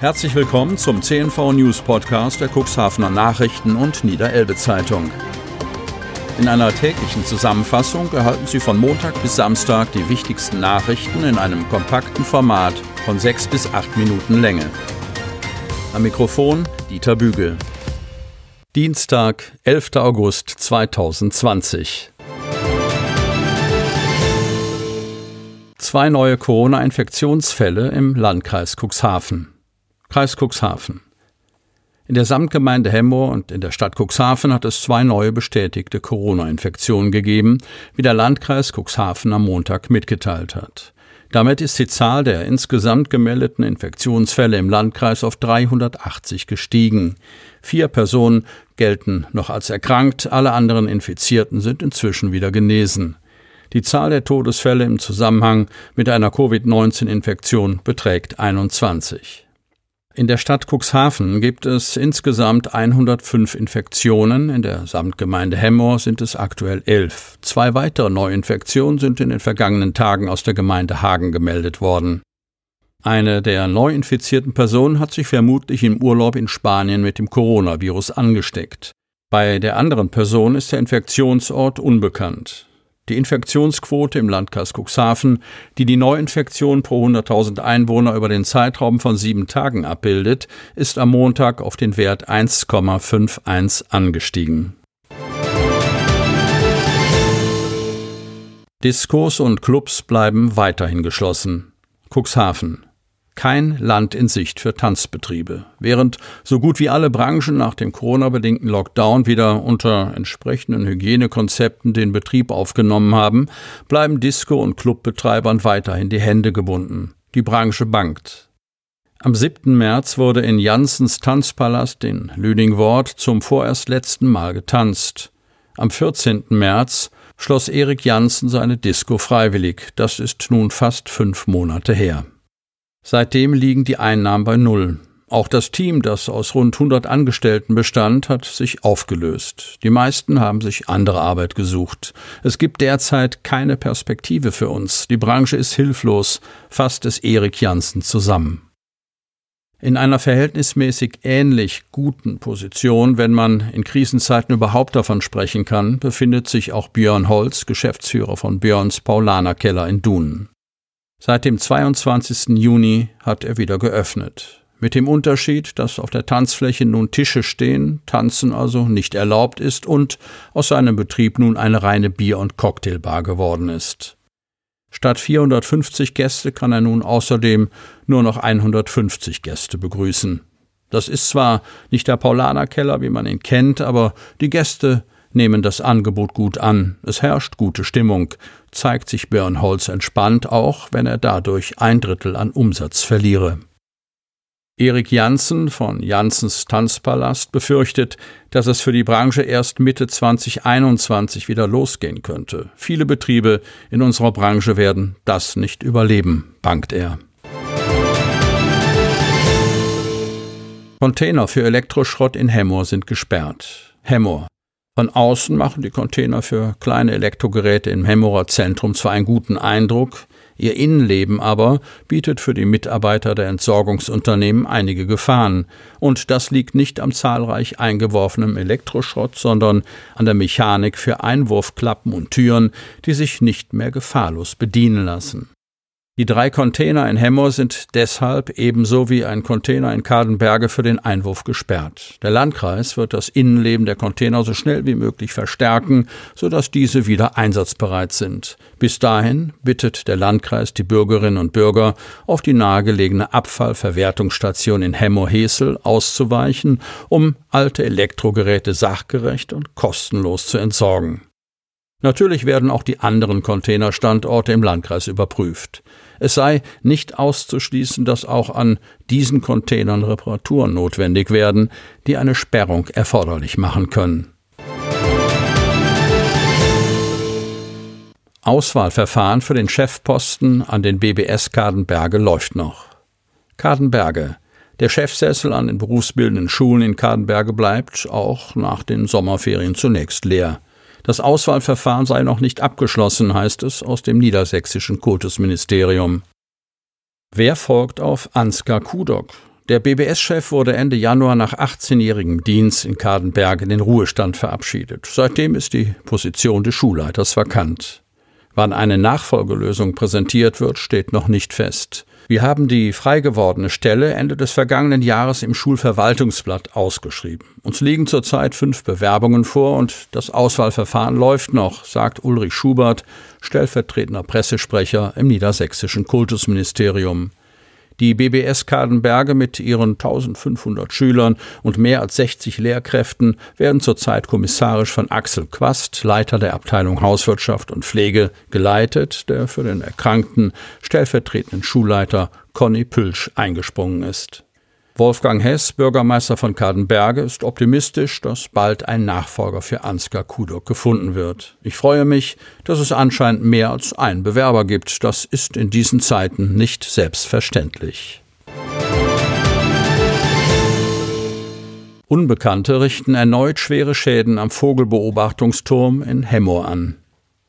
Herzlich willkommen zum CNV News Podcast der Cuxhavener Nachrichten und Niederelbe Zeitung. In einer täglichen Zusammenfassung erhalten Sie von Montag bis Samstag die wichtigsten Nachrichten in einem kompakten Format von sechs bis acht Minuten Länge. Am Mikrofon Dieter Bügel. Dienstag, 11. August 2020. Zwei neue Corona-Infektionsfälle im Landkreis Cuxhaven. Kreis Cuxhaven. In der Samtgemeinde Hemmoor und in der Stadt Cuxhaven hat es zwei neue bestätigte Corona-Infektionen gegeben, wie der Landkreis Cuxhaven am Montag mitgeteilt hat. Damit ist die Zahl der insgesamt gemeldeten Infektionsfälle im Landkreis auf 380 gestiegen. Vier Personen gelten noch als erkrankt, alle anderen Infizierten sind inzwischen wieder genesen. Die Zahl der Todesfälle im Zusammenhang mit einer Covid-19-Infektion beträgt 21. In der Stadt Cuxhaven gibt es insgesamt 105 Infektionen, in der Samtgemeinde Hemmoor sind es aktuell 11. Zwei weitere Neuinfektionen sind in den vergangenen Tagen aus der Gemeinde Hagen gemeldet worden. Eine der neu infizierten Personen hat sich vermutlich im Urlaub in Spanien mit dem Coronavirus angesteckt. Bei der anderen Person ist der Infektionsort unbekannt. Die Infektionsquote im Landkreis Cuxhaven, die die Neuinfektion pro 100.000 Einwohner über den Zeitraum von sieben Tagen abbildet, ist am Montag auf den Wert 1,51 angestiegen. Diskos und Clubs bleiben weiterhin geschlossen. Cuxhaven kein Land in Sicht für Tanzbetriebe. Während so gut wie alle Branchen nach dem Corona-bedingten Lockdown wieder unter entsprechenden Hygienekonzepten den Betrieb aufgenommen haben, bleiben Disco- und Clubbetreibern weiterhin die Hände gebunden. Die Branche bangt. Am 7. März wurde in Janssens Tanzpalast in Lüdingwort zum vorerst letzten Mal getanzt. Am 14. März schloss Erik Janssen seine Disco freiwillig. Das ist nun fast fünf Monate her. Seitdem liegen die Einnahmen bei Null. Auch das Team, das aus rund 100 Angestellten bestand, hat sich aufgelöst. Die meisten haben sich andere Arbeit gesucht. Es gibt derzeit keine Perspektive für uns. Die Branche ist hilflos, fasst es Erik Janssen zusammen. In einer verhältnismäßig ähnlich guten Position, wenn man in Krisenzeiten überhaupt davon sprechen kann, befindet sich auch Björn Holz, Geschäftsführer von Björns Paulanerkeller in Dunen. Seit dem 22. Juni hat er wieder geöffnet. Mit dem Unterschied, dass auf der Tanzfläche nun Tische stehen, Tanzen also nicht erlaubt ist und aus seinem Betrieb nun eine reine Bier- und Cocktailbar geworden ist. Statt 450 Gäste kann er nun außerdem nur noch 150 Gäste begrüßen. Das ist zwar nicht der Paulanerkeller, wie man ihn kennt, aber die Gäste nehmen das Angebot gut an. Es herrscht gute Stimmung, zeigt sich Björnholz entspannt, auch wenn er dadurch ein Drittel an Umsatz verliere. Erik Janssen von Janssens Tanzpalast befürchtet, dass es für die Branche erst Mitte 2021 wieder losgehen könnte. Viele Betriebe in unserer Branche werden das nicht überleben, bangt er. Container für Elektroschrott in Hemmoor sind gesperrt. Hemmoor, von außen machen die Container für kleine Elektrogeräte im Hemmerer Zentrum zwar einen guten Eindruck, ihr Innenleben aber bietet für die Mitarbeiter der Entsorgungsunternehmen einige Gefahren. Und das liegt nicht am zahlreich eingeworfenen Elektroschrott, sondern an der Mechanik für Einwurfklappen und Türen, die sich nicht mehr gefahrlos bedienen lassen. Die drei Container in Hemmoor sind deshalb ebenso wie ein Container in Kadenberge für den Einwurf gesperrt. Der Landkreis wird das Innenleben der Container so schnell wie möglich verstärken, sodass diese wieder einsatzbereit sind. Bis dahin bittet der Landkreis die Bürgerinnen und Bürger, auf die nahegelegene Abfallverwertungsstation in Hemmoor-Hesel auszuweichen, um alte Elektrogeräte sachgerecht und kostenlos zu entsorgen. Natürlich werden auch die anderen Containerstandorte im Landkreis überprüft. Es sei nicht auszuschließen, dass auch an diesen Containern Reparaturen notwendig werden, die eine Sperrung erforderlich machen können. Auswahlverfahren für den Chefposten an den BBS Kadenberge läuft noch. Kadenberge. Der Chefsessel an den berufsbildenden Schulen in Kadenberge bleibt auch nach den Sommerferien zunächst leer. Das Auswahlverfahren sei noch nicht abgeschlossen, heißt es aus dem niedersächsischen Kultusministerium. Wer folgt auf Ansgar Kudok? Der BBS-Chef wurde Ende Januar nach 18-jährigem Dienst in Kadenberg in den Ruhestand verabschiedet. Seitdem ist die Position des Schulleiters vakant. Wann eine Nachfolgelösung präsentiert wird, steht noch nicht fest. Wir haben die frei gewordene Stelle Ende des vergangenen Jahres im Schulverwaltungsblatt ausgeschrieben. Uns liegen zurzeit fünf Bewerbungen vor und das Auswahlverfahren läuft noch, sagt Ulrich Schubert, stellvertretender Pressesprecher im niedersächsischen Kultusministerium. Die BBS Kadenberge mit ihren 1500 Schülern und mehr als 60 Lehrkräften werden zurzeit kommissarisch von Axel Quast, Leiter der Abteilung Hauswirtschaft und Pflege, geleitet, der für den erkrankten stellvertretenden Schulleiter Conny Pülsch eingesprungen ist. Wolfgang Hess, Bürgermeister von Kadenberge, ist optimistisch, dass bald ein Nachfolger für Ansgar Kudok gefunden wird. Ich freue mich, dass es anscheinend mehr als einen Bewerber gibt. Das ist in diesen Zeiten nicht selbstverständlich. Unbekannte richten erneut schwere Schäden am Vogelbeobachtungsturm in Hemmoor an.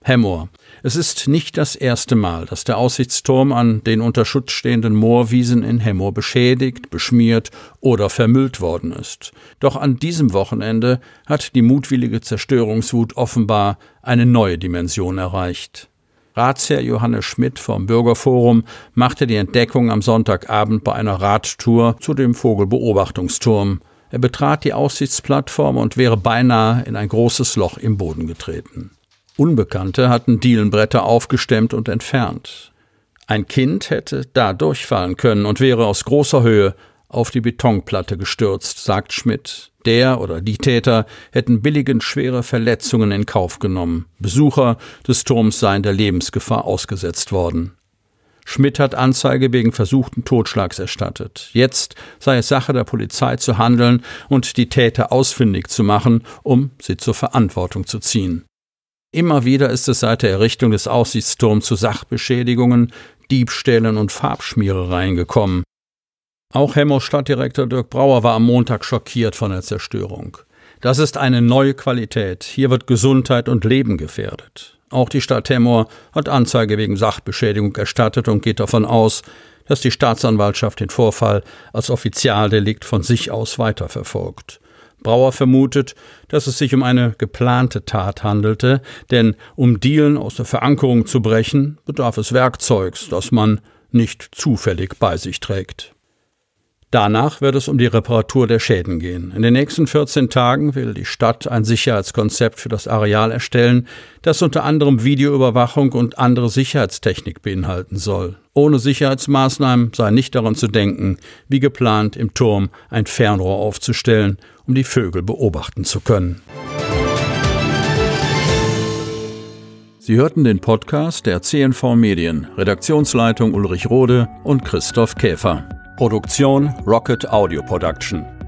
Hemmoor, es ist nicht das erste Mal, dass der Aussichtsturm an den unter Schutz stehenden Moorwiesen in Hemmoor beschädigt, beschmiert oder vermüllt worden ist. Doch an diesem Wochenende hat die mutwillige Zerstörungswut offenbar eine neue Dimension erreicht. Ratsherr Johannes Schmidt vom Bürgerforum machte die Entdeckung am Sonntagabend bei einer Radtour zu dem Vogelbeobachtungsturm. Er betrat die Aussichtsplattform und wäre beinahe in ein großes Loch im Boden getreten. Unbekannte hatten Dielenbretter aufgestemmt und entfernt. Ein Kind hätte da durchfallen können und wäre aus großer Höhe auf die Betonplatte gestürzt, sagt Schmidt. Der oder die Täter hätten billigend schwere Verletzungen in Kauf genommen. Besucher des Turms seien der Lebensgefahr ausgesetzt worden. Schmidt hat Anzeige wegen versuchten Totschlags erstattet. Jetzt sei es Sache der Polizei zu handeln und die Täter ausfindig zu machen, um sie zur Verantwortung zu ziehen. Immer wieder ist es seit der Errichtung des Aussichtsturms zu Sachbeschädigungen, Diebstählen und Farbschmierereien gekommen. Auch Hemmers Stadtdirektor Dirk Brauer war am Montag schockiert von der Zerstörung. Das ist eine neue Qualität. Hier wird Gesundheit und Leben gefährdet. Auch die Stadt Hemmoor hat Anzeige wegen Sachbeschädigung erstattet und geht davon aus, dass die Staatsanwaltschaft den Vorfall als Offizialdelikt von sich aus weiterverfolgt. Brauer vermutet, dass es sich um eine geplante Tat handelte, denn um Dielen aus der Verankerung zu brechen, bedarf es Werkzeugs, das man nicht zufällig bei sich trägt. Danach wird es um die Reparatur der Schäden gehen. In den nächsten 14 Tagen will die Stadt ein Sicherheitskonzept für das Areal erstellen, das unter anderem Videoüberwachung und andere Sicherheitstechnik beinhalten soll. Ohne Sicherheitsmaßnahmen sei nicht daran zu denken, wie geplant im Turm ein Fernrohr aufzustellen, um die Vögel beobachten zu können. Sie hörten den Podcast der CNV Medien, Redaktionsleitung Ulrich Rode und Christoph Käfer. Produktion Rocket Audio Production.